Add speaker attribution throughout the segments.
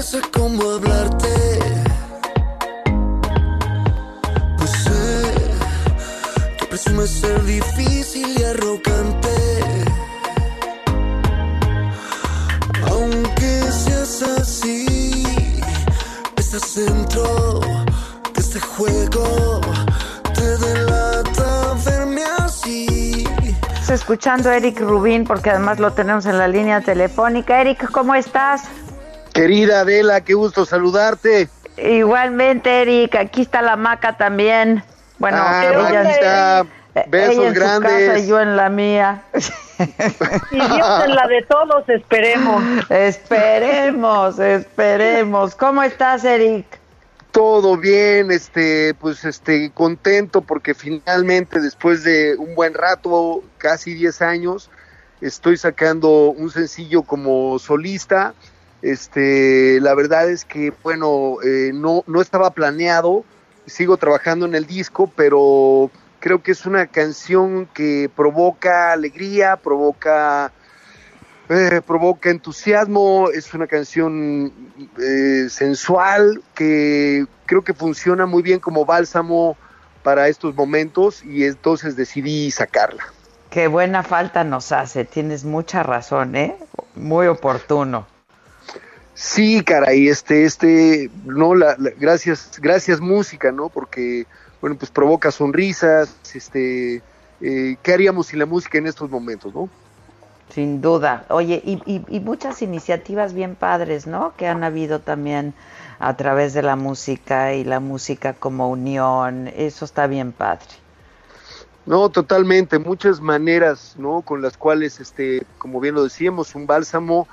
Speaker 1: Cabeza cómo hablarte. Pues sé que presumes ser difícil y arrogante. Aunque seas así, estás dentro de este juego. Te delata verme así.
Speaker 2: Escuchando a Eric Rubín porque además lo tenemos en la línea telefónica. Eric, ¿cómo estás?
Speaker 3: Querida Adela, qué gusto saludarte.
Speaker 2: Igualmente, Eric, aquí está la maca también. Bueno,
Speaker 3: Ah,
Speaker 2: ella,
Speaker 3: besos
Speaker 2: ella en su
Speaker 3: grandes.
Speaker 2: casa y yo en la mía.
Speaker 4: Y Dios en la de todos, esperemos.
Speaker 2: esperemos, esperemos. ¿Cómo estás, Eric?
Speaker 3: Todo bien, este, pues este, contento porque finalmente después de un buen rato, casi 10 años, estoy sacando un sencillo como solista. Este, la verdad es que, bueno, eh, no, no estaba planeado, sigo trabajando en el disco, pero creo que es una canción que provoca alegría, provoca eh, provoca entusiasmo, es una canción eh, sensual que creo que funciona muy bien como bálsamo para estos momentos y entonces decidí sacarla.
Speaker 2: Qué buena falta nos hace, tienes mucha razón, ¿eh? Muy oportuno.
Speaker 3: Sí, caray, este, este, no, la, la- gracias, gracias música, ¿no? Porque, bueno, pues provoca sonrisas, este, eh, ¿qué haríamos sin la música en estos momentos, no?
Speaker 2: Sin duda. Oye, y, y- y muchas iniciativas bien padres, ¿no? Que han habido también a través de la música y la música como unión. Eso está bien padre.
Speaker 3: No, totalmente, muchas maneras, ¿no? Con las cuales, este, como bien lo decíamos, un bálsamo,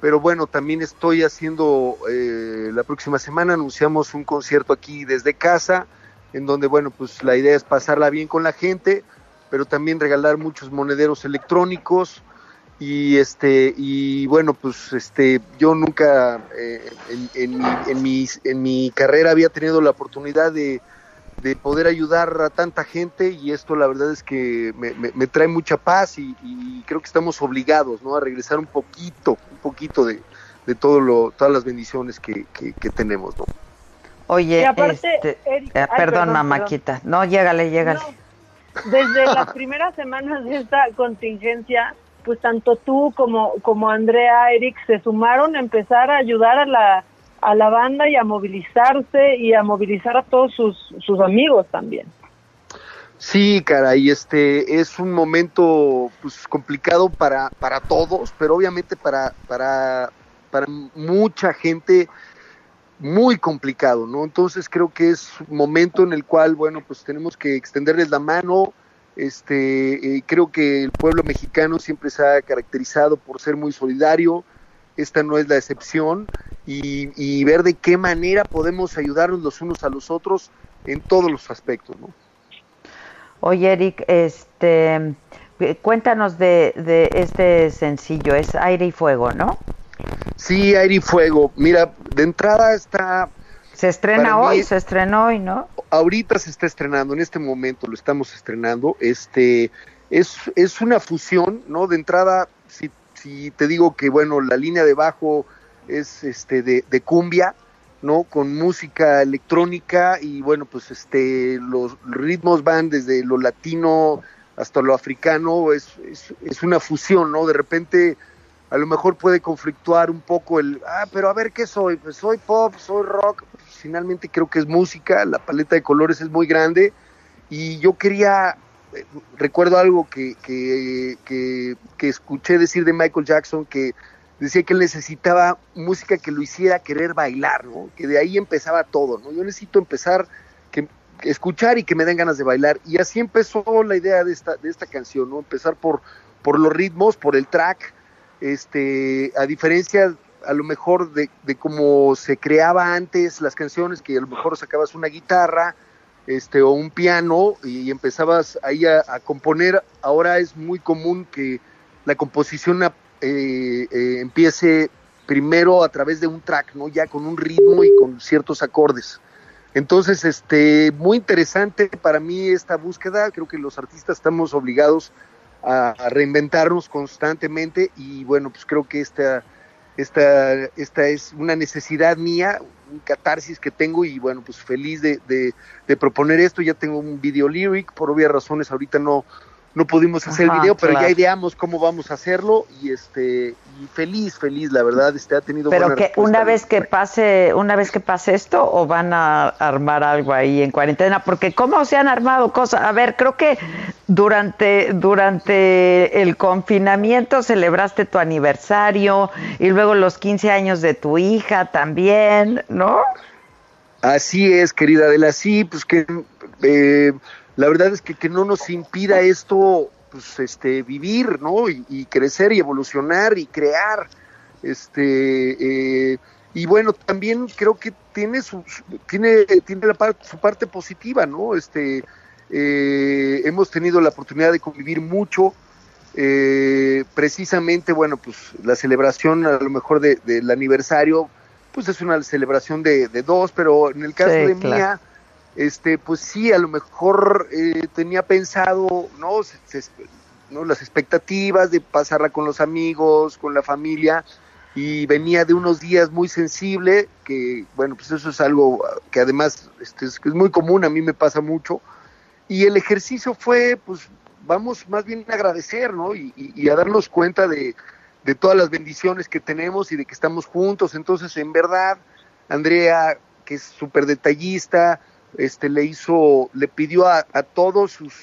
Speaker 3: pero bueno, también estoy haciendo, eh, la próxima semana anunciamos un concierto aquí desde casa, en donde, bueno, pues la idea es pasarla bien con la gente, pero también regalar muchos monederos electrónicos. Y este y bueno pues este yo nunca eh, en, en, en, mi, en mi carrera había tenido la oportunidad de de poder ayudar a tanta gente y esto la verdad es que me, me- me trae mucha paz y, y creo que estamos obligados ¿no? a regresar un poquito, un poquito de, de todo lo, todas las bendiciones que, que- que tenemos. ¿no?
Speaker 2: Oye,
Speaker 4: Y aparte,
Speaker 2: este,
Speaker 4: Eric-
Speaker 2: eh,
Speaker 4: ay,
Speaker 2: perdón,
Speaker 4: perdón,
Speaker 2: mamáquita. No, llégale, llégale.
Speaker 4: Desde las primeras semanas de esta contingencia, pues tanto tú como, como Andrea, Eric, se sumaron a empezar a ayudar a la, a la banda y a movilizarse y a movilizar a todos sus, sus amigos también.
Speaker 3: Sí, caray, este es un momento pues complicado para, para todos, pero obviamente para, para, para mucha gente muy complicado, ¿no? Entonces creo que es un momento en el cual, bueno, pues tenemos que extenderles la mano. Este, eh, creo que el pueblo mexicano siempre se ha caracterizado por ser muy solidario. Esta no es la excepción y, y ver de qué manera podemos ayudarnos los unos a los otros en todos los aspectos, ¿no?
Speaker 2: Oye, Eric, este, eh, cuéntanos de, de este sencillo. Es Aire y Fuego, ¿no?
Speaker 3: Sí, aire y fuego. Mira, de entrada está,
Speaker 2: Se estrena
Speaker 3: mí-
Speaker 2: hoy, se estrenó hoy, ¿no?
Speaker 3: ahorita se está estrenando, en este momento lo estamos estrenando. Este es, es una fusión, ¿no? De entrada, si, te digo que, bueno, la línea de bajo es este de, cumbia, ¿no? Con música electrónica y bueno, pues este los ritmos van desde lo latino hasta lo africano, es, es, una fusión, ¿no? De repente a lo mejor puede conflictuar un poco el, ah, pero a ver qué soy, pues soy pop, soy rock, finalmente creo que es música, la paleta de colores es muy grande y yo quería recuerdo algo que, que, que, escuché decir de Michael Jackson que decía que él necesitaba música que lo hiciera querer bailar, ¿no? Que de ahí empezaba todo, ¿no? Yo necesito empezar que, que escuchar y que me den ganas de bailar y así empezó la idea de esta de esta canción, ¿no? Empezar por por los ritmos, por el track, este, a diferencia a lo mejor de, de cómo se creaba antes las canciones, que a lo mejor sacabas una guitarra, este, o un piano y empezabas ahí a, componer, ahora es muy común que la composición eh, eh, empiece primero a través de un track, ¿no? Ya con un ritmo y con ciertos acordes. Entonces, este, muy interesante para mí esta búsqueda. Creo que los artistas estamos obligados a, a reinventarnos constantemente y bueno, pues creo que esta, esta, esta es una necesidad mía, un catarsis que tengo y bueno, pues feliz de, de, proponer esto. Ya tengo un video lyric, por obvias razones ahorita no, no pudimos hacer
Speaker 2: Ajá,
Speaker 3: el video, pero
Speaker 2: claro.
Speaker 3: ya ideamos cómo vamos a hacerlo y este y feliz, feliz, la verdad, este ha tenido
Speaker 2: Pero
Speaker 3: buena
Speaker 2: que una vez que pase, una vez que pase esto, o van a armar algo ahí en cuarentena, porque cómo se han armado cosas. A ver, creo que durante durante el confinamiento celebraste tu aniversario y luego los 15 años de tu hija también, ¿no?
Speaker 3: Así es, querida Adela, sí, pues que eh, la verdad es que, que no nos impida esto, pues este, vivir, ¿no? Y, y crecer y evolucionar y crear, este, eh, y bueno, también creo que tiene su, tiene, tiene la parte, su parte positiva, ¿no? Este, eh, hemos tenido la oportunidad de convivir mucho, eh, precisamente, bueno, pues la celebración a lo mejor de- del aniversario, pues es una celebración de, de dos, pero en el caso
Speaker 2: Sí,
Speaker 3: de
Speaker 2: claro.
Speaker 3: Mía, este, pues sí, a lo mejor eh, tenía pensado, ¿no? Se- se- ¿no? Las expectativas de pasarla con los amigos, con la familia, y venía de unos días muy sensible, que bueno, pues eso es algo que además este, es, es muy común, a mí me pasa mucho, y el ejercicio fue, pues vamos más bien a agradecer, ¿no? Y, y- y a darnos cuenta de, de todas las bendiciones que tenemos y de que estamos juntos. Entonces, en verdad, Andrea, que es súper detallista, este, le hizo, le pidió a, a todos sus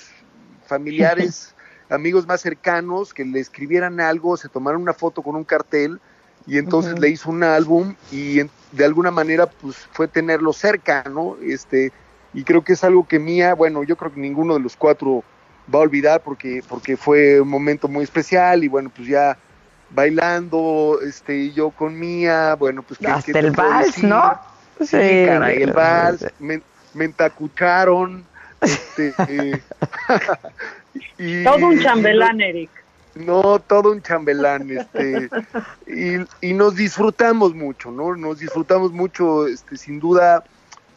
Speaker 3: familiares, amigos más cercanos, que le escribieran algo, se tomaran una foto con un cartel y entonces le hizo un álbum y de alguna manera pues fue tenerlo cerca, ¿no? Este, y creo que es algo que Mía, bueno, yo creo que ninguno de los cuatro va a olvidar porque, porque fue un momento muy especial y bueno, pues ya bailando, este, y yo con Mía, bueno, pues ¿qué- qué
Speaker 2: Hasta el vals? ¿no?
Speaker 3: Sí, caray, el vals, me, me entacucharon, este, eh, y-
Speaker 4: Todo un
Speaker 3: y-
Speaker 4: chambelán, Eric.
Speaker 3: no, todo un chambelán, este, y, y nos disfrutamos mucho, ¿no? Nos disfrutamos mucho, este, sin duda,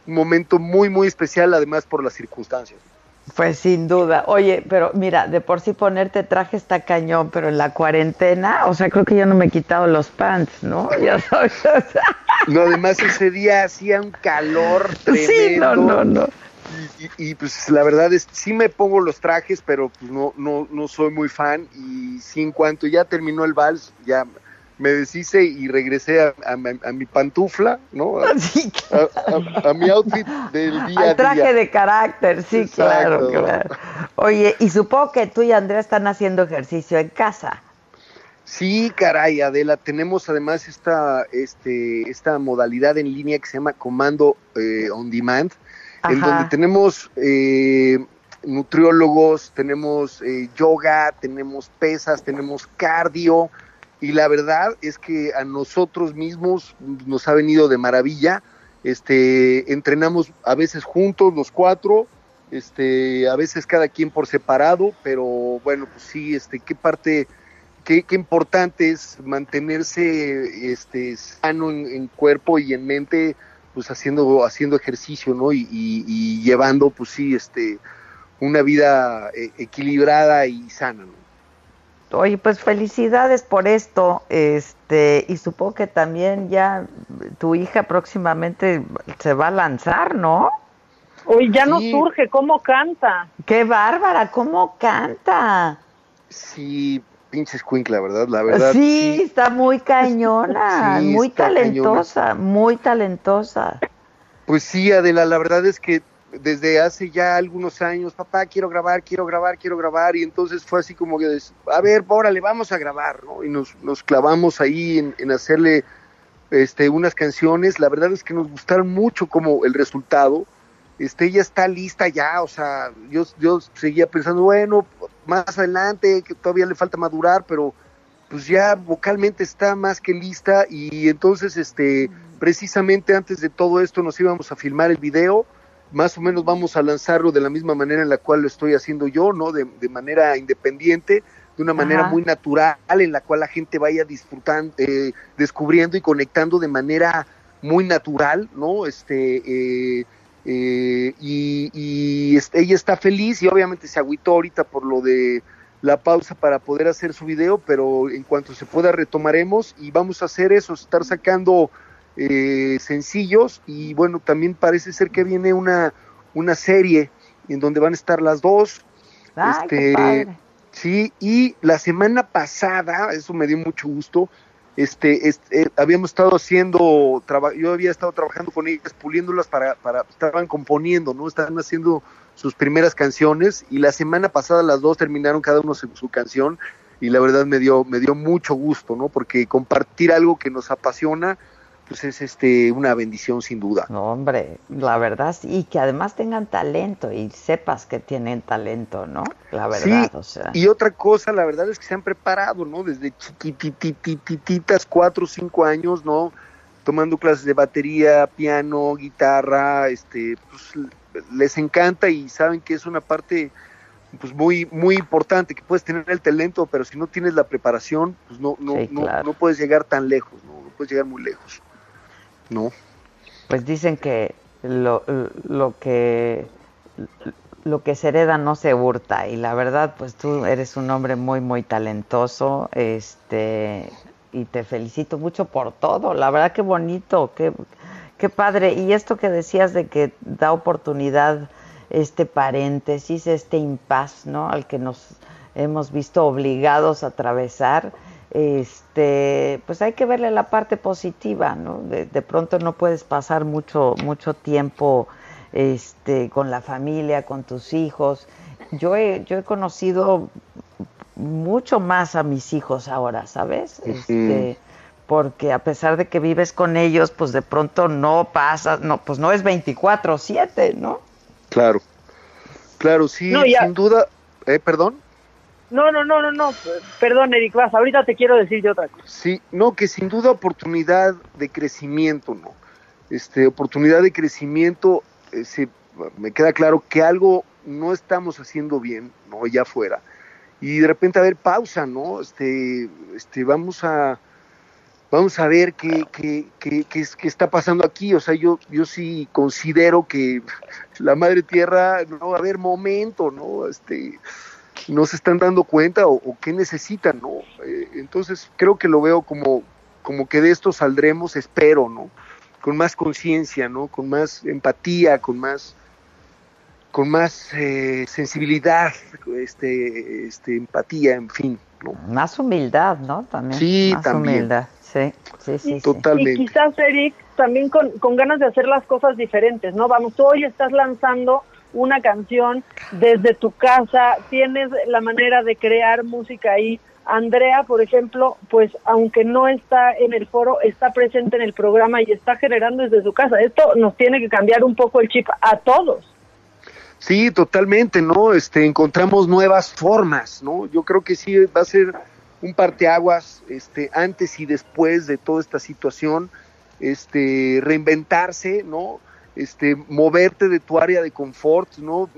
Speaker 3: un momento muy, muy especial, además por las circunstancias.
Speaker 2: Pues sin duda. Oye, pero mira, de por sí ponerte traje está cañón, pero en la cuarentena, o sea, creo que yo no me he quitado los pants, ¿no? Ya sabes. o sea,
Speaker 3: No, además ese día hacía un calor tremendo.
Speaker 2: sí, no, no, no.
Speaker 3: Y, y- y, pues la verdad es, sí me pongo los trajes, pero pues no, no, no soy muy fan. Y sí, en cuanto ya terminó el vals, ya me deshice y regresé a, a mi- a mi pantufla, ¿no? A,
Speaker 2: Sí,
Speaker 3: a- a- a mi outfit del día a
Speaker 2: Al traje
Speaker 3: día.
Speaker 2: de carácter, sí, claro,
Speaker 3: Exacto.
Speaker 2: claro. Oye, y supongo que tú y Andrea están haciendo ejercicio en casa.
Speaker 3: Sí, caray, Adela, tenemos además esta, este, esta modalidad en línea que se llama Comando eh, On Demand, en donde tenemos eh, nutriólogos, tenemos eh, yoga, tenemos pesas, tenemos cardio, y la verdad es que a nosotros mismos nos ha venido de maravilla. Este, entrenamos a veces juntos los cuatro, este, a veces cada quien por separado, pero bueno, pues sí, este, qué parte qué, importante es mantenerse este, sano en, en cuerpo y en mente, pues haciendo, haciendo ejercicio, ¿no? Y, y- y llevando, pues sí, este, una vida eh, equilibrada y sana, ¿no?
Speaker 2: Oye, pues felicidades por esto, este, y supongo que también ya tu hija próximamente se va a lanzar, ¿no?
Speaker 4: Hoy ya no surge, ¿cómo canta?
Speaker 2: ¡Qué bárbara! ¿Cómo canta?
Speaker 3: Sí, pinches la ¿verdad? La verdad.
Speaker 2: sí, está muy cañona,
Speaker 3: Sí,
Speaker 2: muy talentosa, muy talentosa.
Speaker 3: Pues sí, Adela, la verdad es que desde hace ya algunos años, papá, quiero grabar, quiero grabar, quiero grabar, y entonces fue así como que, a ver, órale, vamos a grabar, ¿no? Y nos, nos clavamos ahí en, en hacerle este, unas canciones, la verdad es que nos gustaron mucho como el resultado, este, ella está lista ya, o sea, yo, yo seguía pensando, bueno, más adelante, que todavía le falta madurar, pero pues ya vocalmente está más que lista. Y entonces, este, precisamente antes de todo esto nos íbamos a filmar el video, más o menos vamos a lanzarlo de la misma manera en la cual lo estoy haciendo yo, ¿no? De, de manera independiente, de una manera
Speaker 2: Ajá.
Speaker 3: muy natural, en la cual la gente vaya disfrutando, eh, descubriendo y conectando de manera muy natural, ¿no? Este, eh, eh, y, y este, ella está feliz y obviamente se agüitó ahorita por lo de la pausa para poder hacer su video, pero en cuanto se pueda retomaremos y vamos a hacer eso, estar sacando eh, sencillos y bueno, también parece ser que viene una, una serie en donde van a estar las dos.
Speaker 2: Ay, qué
Speaker 3: Este,
Speaker 2: padre.
Speaker 3: Sí, y la semana pasada, eso me dio mucho gusto, este, este, eh, habíamos estado haciendo, traba- yo había estado trabajando con ellas, puliéndolas para, para, estaban componiendo, ¿no? Estaban haciendo sus primeras canciones y la semana pasada las dos terminaron cada uno su, su canción y la verdad me dio, me dio mucho gusto, ¿no? Porque compartir algo que nos apasiona, pues es este, una bendición sin duda.
Speaker 2: No, hombre, la verdad, sí, y que además tengan talento y sepas que tienen talento, ¿no? La verdad,
Speaker 3: Sí,
Speaker 2: o sea.
Speaker 3: Y otra cosa, la verdad es que se han preparado, ¿no? Desde chiquititititas, cuatro o cinco años, ¿no? Tomando clases de batería, piano, guitarra, este, pues les encanta y saben que es una parte pues muy muy importante que puedes tener el talento pero si no tienes la preparación pues no no
Speaker 2: Sí,
Speaker 3: no, no puedes llegar tan lejos no, no puedes llegar muy lejos no.
Speaker 2: Pues dicen que lo, lo que lo que se hereda no se hurta y la verdad pues tú eres un hombre muy muy talentoso este y te felicito mucho por todo la verdad que bonito qué, qué padre. Y esto que decías de que da oportunidad este paréntesis este impas no al que nos hemos visto obligados a atravesar este pues hay que verle la parte positiva no de, de pronto no puedes pasar mucho mucho tiempo este con la familia con tus hijos. Yo he yo he conocido mucho más a mis hijos ahora sabes este porque a pesar de que vives con ellos pues de pronto no pasas no pues no es 24/7 no
Speaker 3: claro. Claro sí
Speaker 4: No, ya-
Speaker 3: sin duda eh, perdón
Speaker 4: No, no, no, no, no. Perdón, Eric, vas. Ahorita te quiero decir otra cosa.
Speaker 3: Sí, no, que sin duda oportunidad de crecimiento, ¿no? Este, oportunidad de crecimiento, eh, se- me queda claro que algo no estamos haciendo bien, ¿no? Ya fuera. Y de repente, a ver, pausa, ¿no? Este, este, vamos a, vamos a ver qué, qué, qué, qué qué está pasando aquí. O sea, yo, yo sí considero que la madre tierra, no va a haber momento, ¿no? Este, no se están dando cuenta o, o qué necesitan, ¿no? Eh, entonces creo que lo veo como, como que de esto saldremos, espero, ¿no? Con más conciencia, ¿no? Con más empatía, con más, con más eh, sensibilidad, este, este, empatía, en fin, ¿no?
Speaker 2: más humildad no también
Speaker 3: Sí,
Speaker 2: más
Speaker 3: también.
Speaker 2: humildad sí sí sí.
Speaker 3: Totalmente.
Speaker 4: Y quizás, Eric, también con, con ganas de hacer las cosas diferentes, ¿no? Vamos, tú hoy estás lanzando una canción desde tu casa, tienes la manera de crear música ahí. Andrea, por ejemplo, pues aunque no está en el foro, está presente en el programa y está generando desde su casa. Esto nos tiene que cambiar un poco el chip a todos.
Speaker 3: Sí, totalmente, ¿no? Este, encontramos nuevas formas, ¿no? Yo creo que sí va a ser un parteaguas, este, antes y después de toda esta situación, este, reinventarse, ¿no? Este, moverte de tu área de confort, ¿no?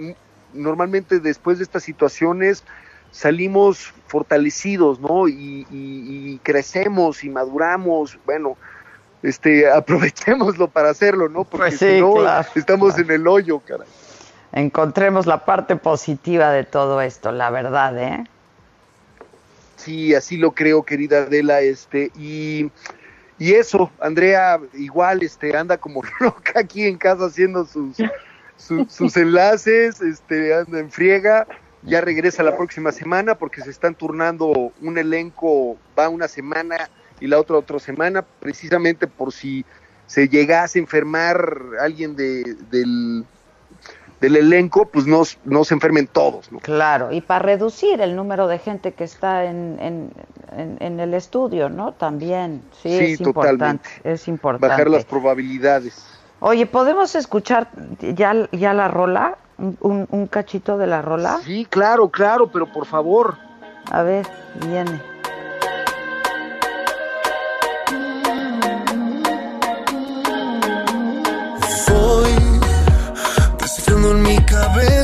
Speaker 3: Normalmente después de estas situaciones salimos fortalecidos, ¿no? Y, y- y crecemos y maduramos, bueno, este, aprovechémoslo para hacerlo, ¿no? Porque
Speaker 2: Pues sí,
Speaker 3: si no,
Speaker 2: claro,
Speaker 3: estamos
Speaker 2: claro.
Speaker 3: en el hoyo, caray.
Speaker 2: encontremos la parte positiva de todo esto la verdad eh
Speaker 3: Sí, así lo creo, querida Adela, este, y, y eso, Andrea igual, este, anda como loca aquí en casa haciendo sus, su- sus enlaces, este, anda en friega, ya regresa la próxima semana porque se están turnando un elenco, va una semana y la otra otra semana, precisamente por si se llegase a enfermar alguien de, del, del elenco, pues no, no se enfermen todos. ¿no?
Speaker 2: Claro, y para reducir el número de gente que está en, en, en, el estudio, ¿no? También, sí, es importante. Es importante.
Speaker 3: Bajar las probabilidades.
Speaker 2: Oye, ¿podemos escuchar ya, ya la rola? ¿Un, un cachito de la rola?
Speaker 3: Sí, claro, claro, pero por favor.
Speaker 2: A ver, viene.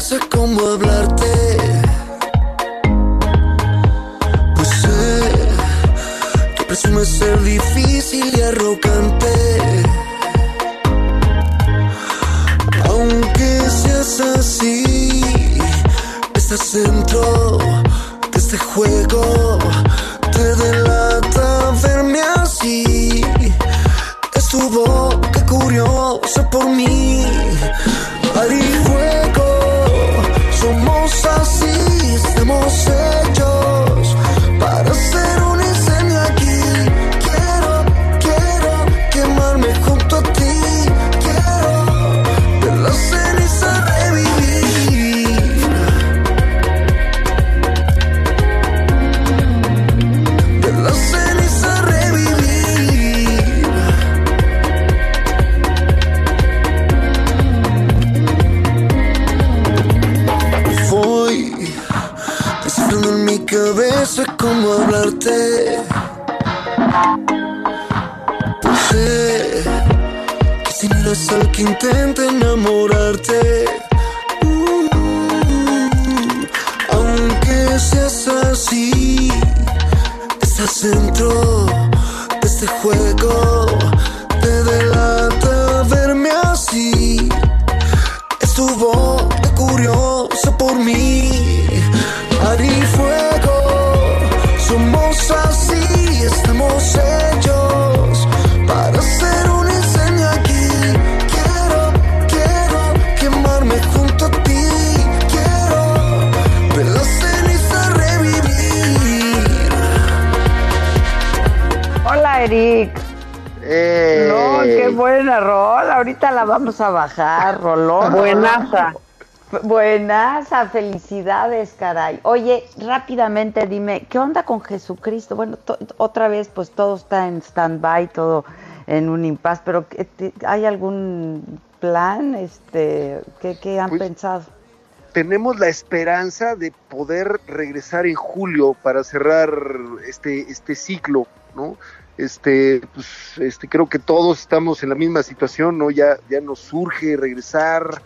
Speaker 1: Cabeza cómo hablarte. Pues sé que presume ser difícil y arrogante. Aunque seas así, estás dentro de este juego. Te delata verme así. Estuvo que curioso por mí. Cabeza cómo hablarte. Sé que si miras al que intenta enamorarte,
Speaker 2: buena rol. Ahorita la vamos a bajar, Rolón.
Speaker 4: Buenaza.
Speaker 2: Buenas, felicidades, caray. Oye, rápidamente dime, ¿qué onda con Jesucristo? Bueno, otra vez, pues todo está en stand-by, todo en un impas, pero ¿hay algún plan? Este, ¿qué, han
Speaker 3: pues,
Speaker 2: pensado?
Speaker 3: Tenemos la esperanza de poder regresar en julio para cerrar este, este ciclo, ¿no? Este, pues, este, creo que todos estamos en la misma situación, ¿no? Ya, ya nos surge regresar,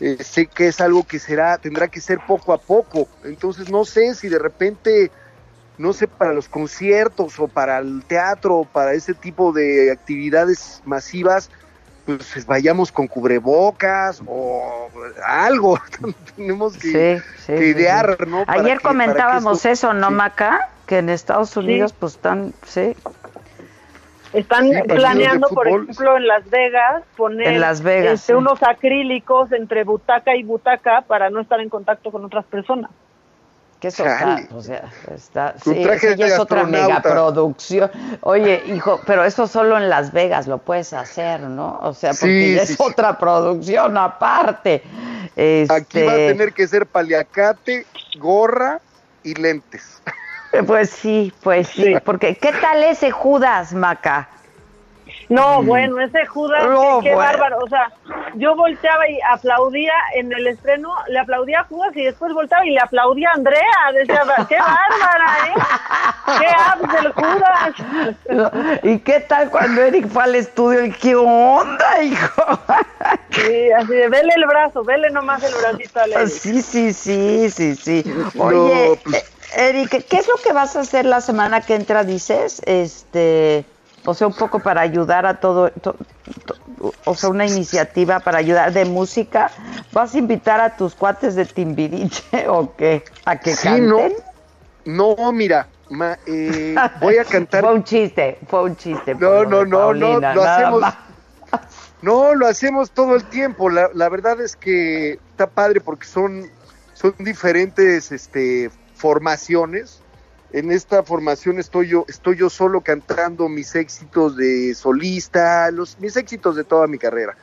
Speaker 3: eh, sé que es algo que será, tendrá que ser poco a poco. Entonces no sé si de repente, no sé, para los conciertos o para el teatro o para ese tipo de actividades masivas, pues vayamos con cubrebocas o algo. Tenemos que, idear, ¿no?
Speaker 2: Ayer comentábamos eso, ¿no, Maca? Que en Estados Unidos, pues están, sí.
Speaker 4: Están planeando, por ejemplo, en Las Vegas, poner
Speaker 2: Las Vegas,
Speaker 4: este, unos acrílicos entre butaca y butaca para no estar en contacto con otras personas.
Speaker 2: Que eso o sea, está, sí, ya es otra megaproducción. Oye, hijo, pero eso solo en Las Vegas lo puedes hacer, ¿no? O sea, porque ya es otra producción aparte.
Speaker 3: Aquí va a este tener que ser paliacate, gorra y lentes.
Speaker 2: Pues sí, pues sí, porque ¿qué tal ese Judas, Maca?
Speaker 4: No, mm. bueno, ese Judas, qué, bárbaro. O sea, yo volteaba y aplaudía en el estreno, le aplaudía a Judas y después volteaba y le aplaudía a Andrea. Decía, qué bárbara, ¿eh? Qué abs del Judas.
Speaker 2: ¿Y qué tal cuando Eric fue al estudio? ¿Qué onda, hijo?
Speaker 4: Sí, así de, vele el brazo, vele nomás el bracito a Eric.
Speaker 2: Sí, sí, sí, sí, sí. Oye, pues, Eric, ¿qué es lo que vas a hacer la semana que entra, dices? Este, o sea, un poco para ayudar a todo, o sea, una iniciativa para ayudar de música. ¿Vas a invitar a tus cuates de Timbiriche o qué? ¿A que
Speaker 3: sí, No, no mira, eh, voy a cantar.
Speaker 2: fue un chiste, fue un chiste.
Speaker 3: No, no, no, no, lo hacemos. No, lo hacemos todo el tiempo. La, la verdad es que está padre porque son, son diferentes este, formaciones. En esta formación estoy yo, estoy yo solo cantando mis éxitos de solista, los, mis éxitos de toda mi carrera.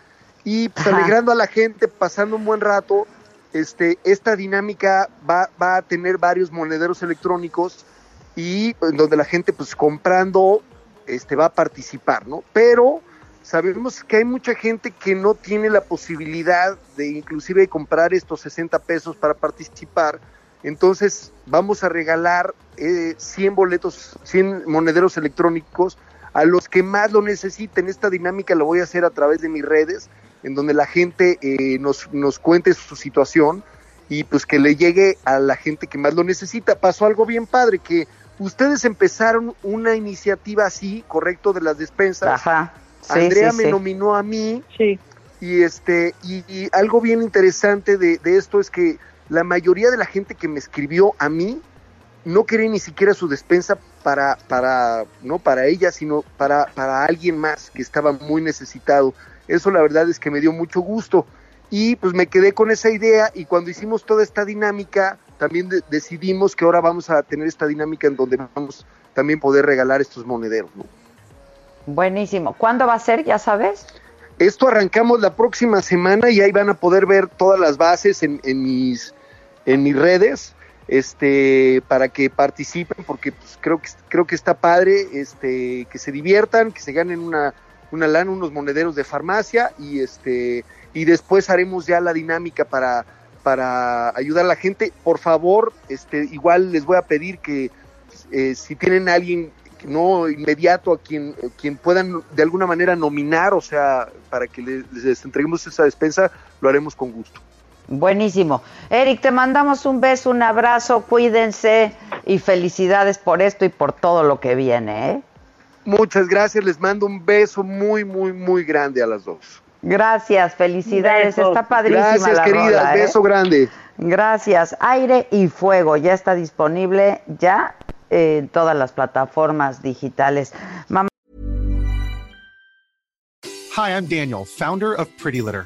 Speaker 3: y pues, alegrando a la gente, pasando un buen rato. Este, esta dinámica va, va a tener varios monederos electrónicos y en donde la gente pues comprando este va a participar, ¿no? Pero sabemos que hay mucha gente que no tiene la posibilidad de inclusive comprar estos 60 pesos para participar. Entonces vamos a regalar eh, 100 boletos, 100 monederos electrónicos a los que más lo necesiten. Esta dinámica la voy a hacer a través de mis redes, en donde la gente eh, nos, nos cuente su situación y pues que le llegue a la gente que más lo necesita. Pasó algo bien padre, que ustedes empezaron una iniciativa así, correcto, de las despensas.
Speaker 2: Ajá. Sí,
Speaker 3: Andrea
Speaker 2: sí,
Speaker 3: me
Speaker 2: sí.
Speaker 3: nominó a mí
Speaker 4: Sí.
Speaker 3: y este y, y algo bien interesante de, de esto es que la mayoría de la gente que me escribió a mí no quería ni siquiera su despensa para para no para ella sino para para alguien más que estaba muy necesitado eso la verdad es que me dio mucho gusto y pues me quedé con esa idea y cuando hicimos toda esta dinámica también de- decidimos que ahora vamos a tener esta dinámica en donde vamos también poder regalar estos monederos ¿no?
Speaker 2: Buenísimo. ¿Cuándo va a ser? ¿Ya sabes?
Speaker 3: Esto arrancamos la próxima semana y ahí van a poder ver todas las bases en, en mis en mis redes este para que participen porque pues, creo que creo que está padre este que se diviertan que se ganen una una lana unos monederos de farmacia y este y después haremos ya la dinámica para para ayudar a la gente por favor este igual les voy a pedir que eh, si tienen alguien no inmediato a quien, quien puedan de alguna manera nominar, o sea, para que le- les, entreguemos esa despensa, lo haremos con gusto.
Speaker 2: Buenísimo. Eric, te mandamos un beso, un abrazo, cuídense y felicidades por esto y por todo lo que viene. ¿eh?
Speaker 3: Muchas gracias, les mando un beso muy, muy, muy grande a las dos.
Speaker 2: Gracias, felicidades. Está padrísima
Speaker 3: Gracias,
Speaker 2: la
Speaker 3: queridas,
Speaker 2: rola, ¿eh?
Speaker 3: beso grande.
Speaker 2: Gracias. Aire y Fuego ya está disponible ya en todas las plataformas digitales. Mamá
Speaker 5: Hi, I'm Daniel, founder of Pretty Litter.